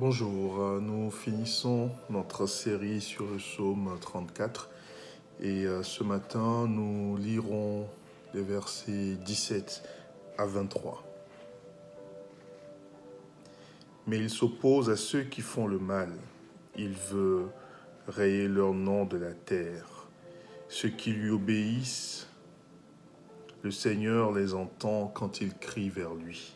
Bonjour, euh, nous finissons notre série sur le psaume 34 et euh, ce matin nous lirons les versets 17 à 23. Mais il s'oppose à ceux qui font le mal, il veut rayer leur nom de la terre. Ceux qui lui obéissent, le Seigneur les entend quand ils crient vers lui.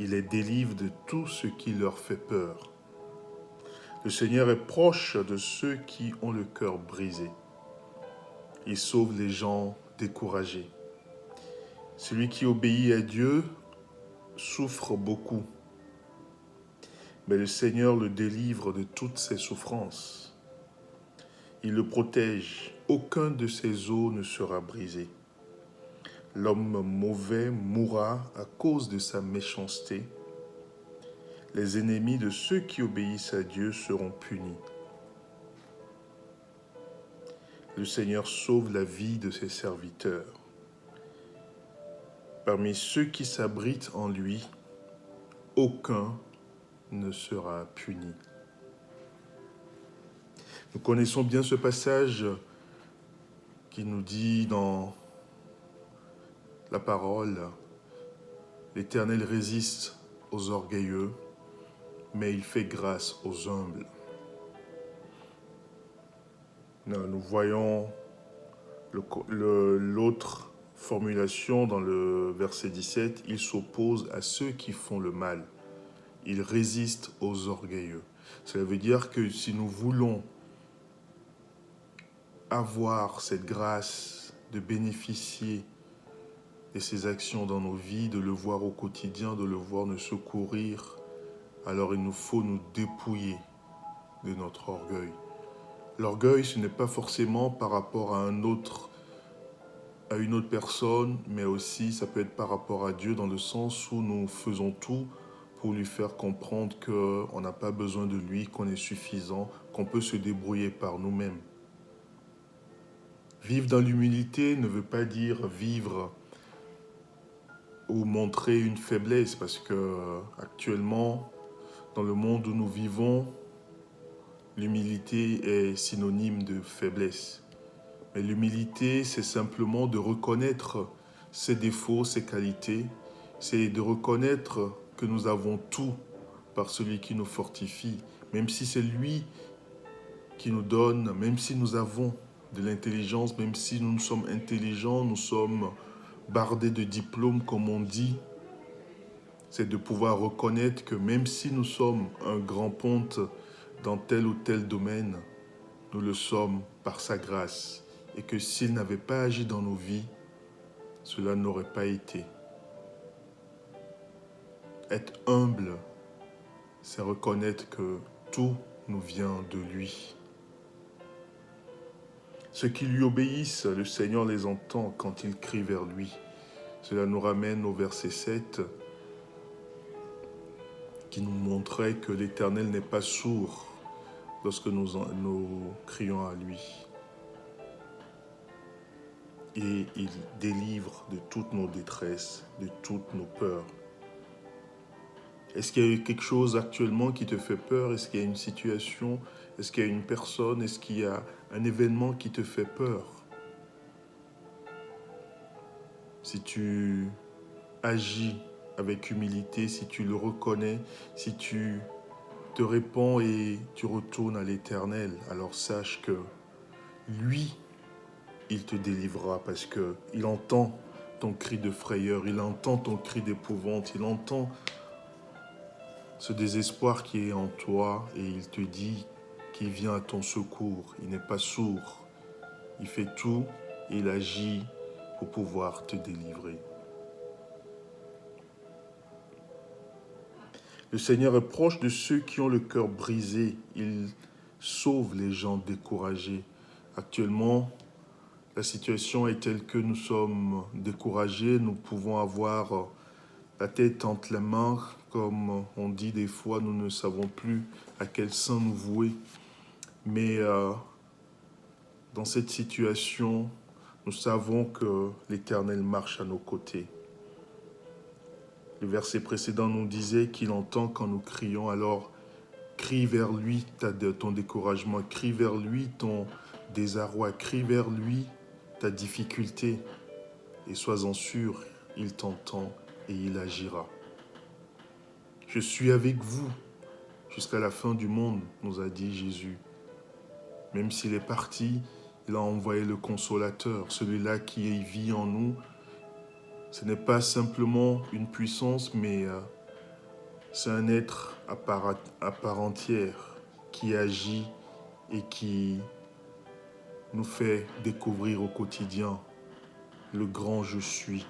Il les délivre de tout ce qui leur fait peur. Le Seigneur est proche de ceux qui ont le cœur brisé. Il sauve les gens découragés. Celui qui obéit à Dieu souffre beaucoup, mais le Seigneur le délivre de toutes ses souffrances. Il le protège, aucun de ses os ne sera brisé. L'homme mauvais mourra à cause de sa méchanceté. Les ennemis de ceux qui obéissent à Dieu seront punis. Le Seigneur sauve la vie de ses serviteurs. Parmi ceux qui s'abritent en lui, aucun ne sera puni. Nous connaissons bien ce passage qui nous dit dans la parole, l'Éternel résiste aux orgueilleux, mais il fait grâce aux humbles. Nous voyons l'autre formulation dans le verset 17, il s'oppose à ceux qui font le mal. Il résiste aux orgueilleux. Cela veut dire que si nous voulons avoir cette grâce de bénéficier ses actions dans nos vies, de le voir au quotidien, de le voir nous secourir, alors il nous faut nous dépouiller de notre orgueil. L'orgueil, ce n'est pas forcément par rapport à un autre, à une autre personne, mais aussi ça peut être par rapport à Dieu dans le sens où nous faisons tout pour lui faire comprendre qu'on n'a pas besoin de lui, qu'on est suffisant, qu'on peut se débrouiller par nous-mêmes. Vivre dans l'humilité ne veut pas dire vivre ou montrer une faiblesse parce que actuellement, dans le monde où nous vivons, l'humilité est synonyme de faiblesse. Mais l'humilité, c'est simplement de reconnaître ses défauts, ses qualités, c'est de reconnaître que nous avons tout par celui qui nous fortifie, même si c'est lui qui nous donne, même si nous avons de l'intelligence, même si nous sommes intelligents, nous sommes bardé de diplômes, comme on dit, c'est de pouvoir reconnaître que même si nous sommes un grand ponte dans tel ou tel domaine, nous le sommes par sa grâce et que s'il n'avait pas agi dans nos vies, cela n'aurait pas été. Être humble, c'est reconnaître que tout nous vient de lui. Ceux qui lui obéissent, le Seigneur les entend quand ils crient vers lui. Cela nous ramène au verset 7 qui nous montrait que l'Éternel n'est pas sourd lorsque nous, nous crions à lui. Et il délivre de toutes nos détresses, de toutes nos peurs. Est-ce qu'il y a quelque chose actuellement qui te fait peur? Est-ce qu'il y a une situation? Est-ce qu'il y a une personne? Est-ce qu'il y a un événement qui te fait peur? Si tu agis avec humilité, si tu le reconnais, si tu te réponds et tu retournes à l'Éternel, alors sache que lui, il te délivrera parce que il entend ton cri de frayeur, il entend ton cri d'épouvante, il entend ce désespoir qui est en toi et il te dit qu'il vient à ton secours. Il n'est pas sourd. Il fait tout et il agit pour pouvoir te délivrer. Le Seigneur est proche de ceux qui ont le cœur brisé. Il sauve les gens découragés. Actuellement, la situation est telle que nous sommes découragés. Nous pouvons avoir la tête entre les mains, comme on dit des fois, nous ne savons plus à quel sein nous vouer. Mais euh, dans cette situation, nous savons que l'Éternel marche à nos côtés. Le verset précédent nous disait qu'il entend quand nous crions, alors Crie vers lui ton découragement, crie vers lui ton désarroi, crie vers lui ta difficulté et sois-en sûr, il t'entend et il agira. Je suis avec vous jusqu'à la fin du monde, nous a dit Jésus. Même s'il est parti, il a envoyé le consolateur, celui-là qui vit en nous. Ce n'est pas simplement une puissance, mais euh, c'est un être à part, à part entière qui agit et qui nous fait découvrir au quotidien le grand je suis,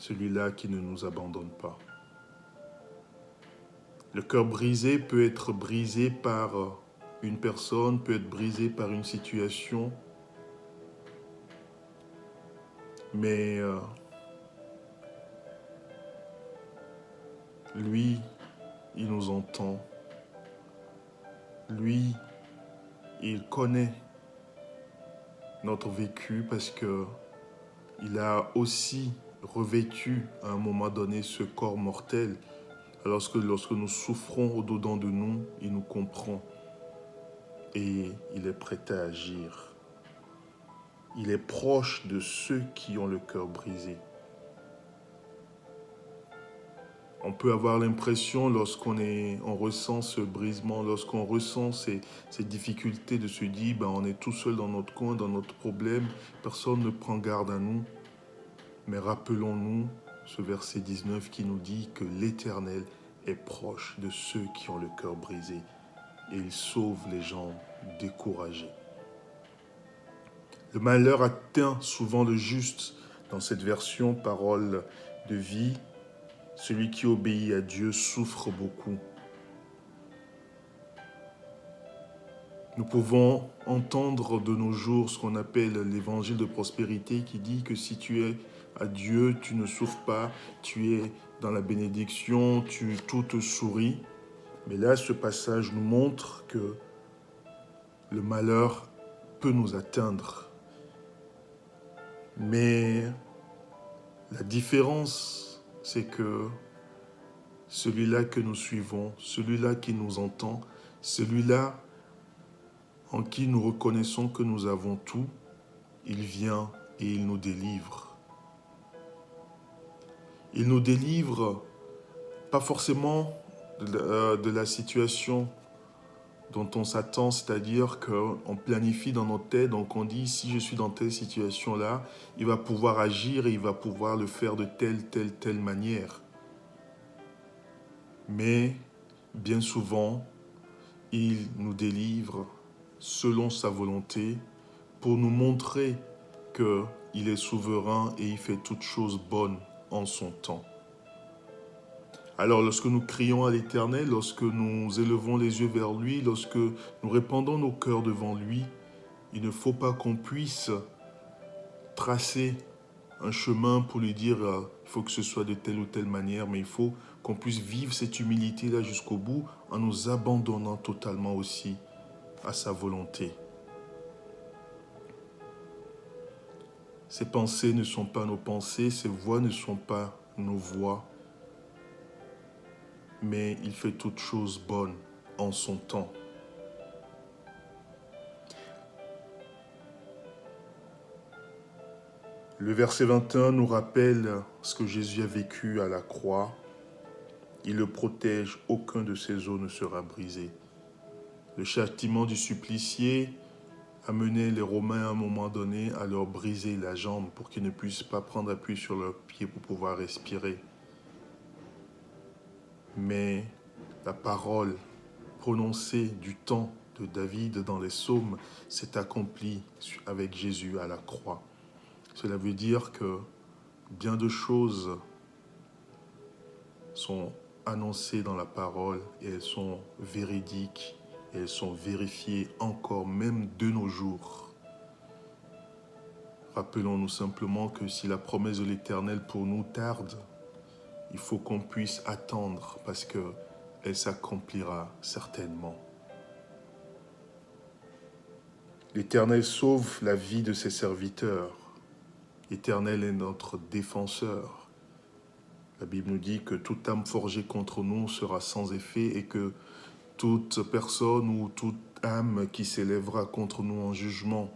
celui-là qui ne nous abandonne pas. Le cœur brisé peut être brisé par une personne, peut être brisé par une situation, mais euh, lui, il nous entend. Lui, il connaît notre vécu parce que il a aussi revêtu à un moment donné ce corps mortel. Lorsque, lorsque nous souffrons au-dedans de nous, il nous comprend et il est prêt à agir. Il est proche de ceux qui ont le cœur brisé. On peut avoir l'impression, lorsqu'on on ressent ce brisement, lorsqu'on ressent ces, difficultés, de se dire, ben, on est tout seul dans notre coin, dans notre problème, personne ne prend garde à nous. Mais rappelons-nous ce verset 19 qui nous dit que l'Éternel est proche de ceux qui ont le cœur brisé et il sauve les gens découragés. Le malheur atteint souvent le juste dans cette version parole de vie celui qui obéit à Dieu souffre beaucoup. Nous pouvons entendre de nos jours ce qu'on appelle l'évangile de prospérité qui dit que si tu es à Dieu, tu ne souffres pas, tu es dans la bénédiction, tu tout te sourit. Mais là, ce passage nous montre que le malheur peut nous atteindre. Mais la différence c'est que celui-là que nous suivons, celui-là qui nous entend, celui-là en qui nous reconnaissons que nous avons tout, il vient et il nous délivre. Il nous délivre pas forcément de la, euh, situation dont on s'attend, c'est-à-dire qu'on planifie dans notre tête, donc on dit si je suis dans telle situation-là, il va pouvoir agir et il va pouvoir le faire de telle, telle, telle manière. Mais bien souvent, il nous délivre selon sa volonté pour nous montrer qu'il est souverain et il fait toutes choses bonnes en son temps. Alors lorsque nous crions à l'Éternel, lorsque nous élevons les yeux vers lui, lorsque nous répandons nos cœurs devant lui, il ne faut pas qu'on puisse tracer un chemin pour lui dire euh, il faut que ce soit de telle ou telle manière, mais il faut qu'on puisse vivre cette humilité-là jusqu'au bout en nous abandonnant totalement aussi à sa volonté. Ses pensées ne sont pas nos pensées, ses voix ne sont pas nos voix mais il fait toutes choses bonnes en son temps. Le verset 21 nous rappelle ce que Jésus a vécu à la croix. Il le protège, aucun de ses os ne sera brisé. Le châtiment du supplicié a mené les Romains à un moment donné à leur briser la jambe pour qu'ils ne puissent pas prendre appui sur leurs pieds pour pouvoir respirer mais la parole prononcée du temps de David dans les psaumes s'est accomplie avec Jésus à la croix. Cela veut dire que bien de choses sont annoncées dans la parole et elles sont véridiques elles sont vérifiées encore même de nos jours. Rappelons-nous simplement que si la promesse de l'Éternel pour nous tarde, il faut qu'on puisse attendre parce qu'elle s'accomplira certainement. L'Éternel sauve la vie de ses serviteurs. L'Éternel est notre défenseur. La Bible nous dit que toute âme forgée contre nous sera sans effet et que toute personne ou toute âme qui s'élèvera contre nous en jugement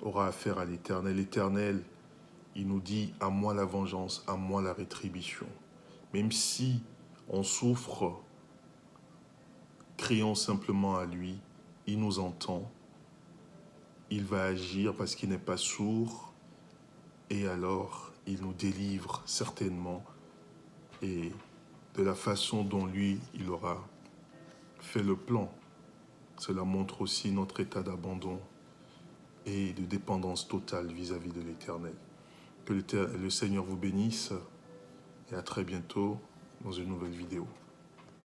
aura affaire à l'Éternel. L'Éternel, il nous dit, à moi la vengeance, à moi la rétribution. Même si on souffre, crions simplement à lui, il nous entend, il va agir parce qu'il n'est pas sourd, et alors il nous délivre certainement, et de la façon dont lui, il aura fait le plan. Cela montre aussi notre état d'abandon et de dépendance totale vis-à-vis de l'Éternel. Que le Seigneur vous bénisse et à très bientôt dans une nouvelle vidéo.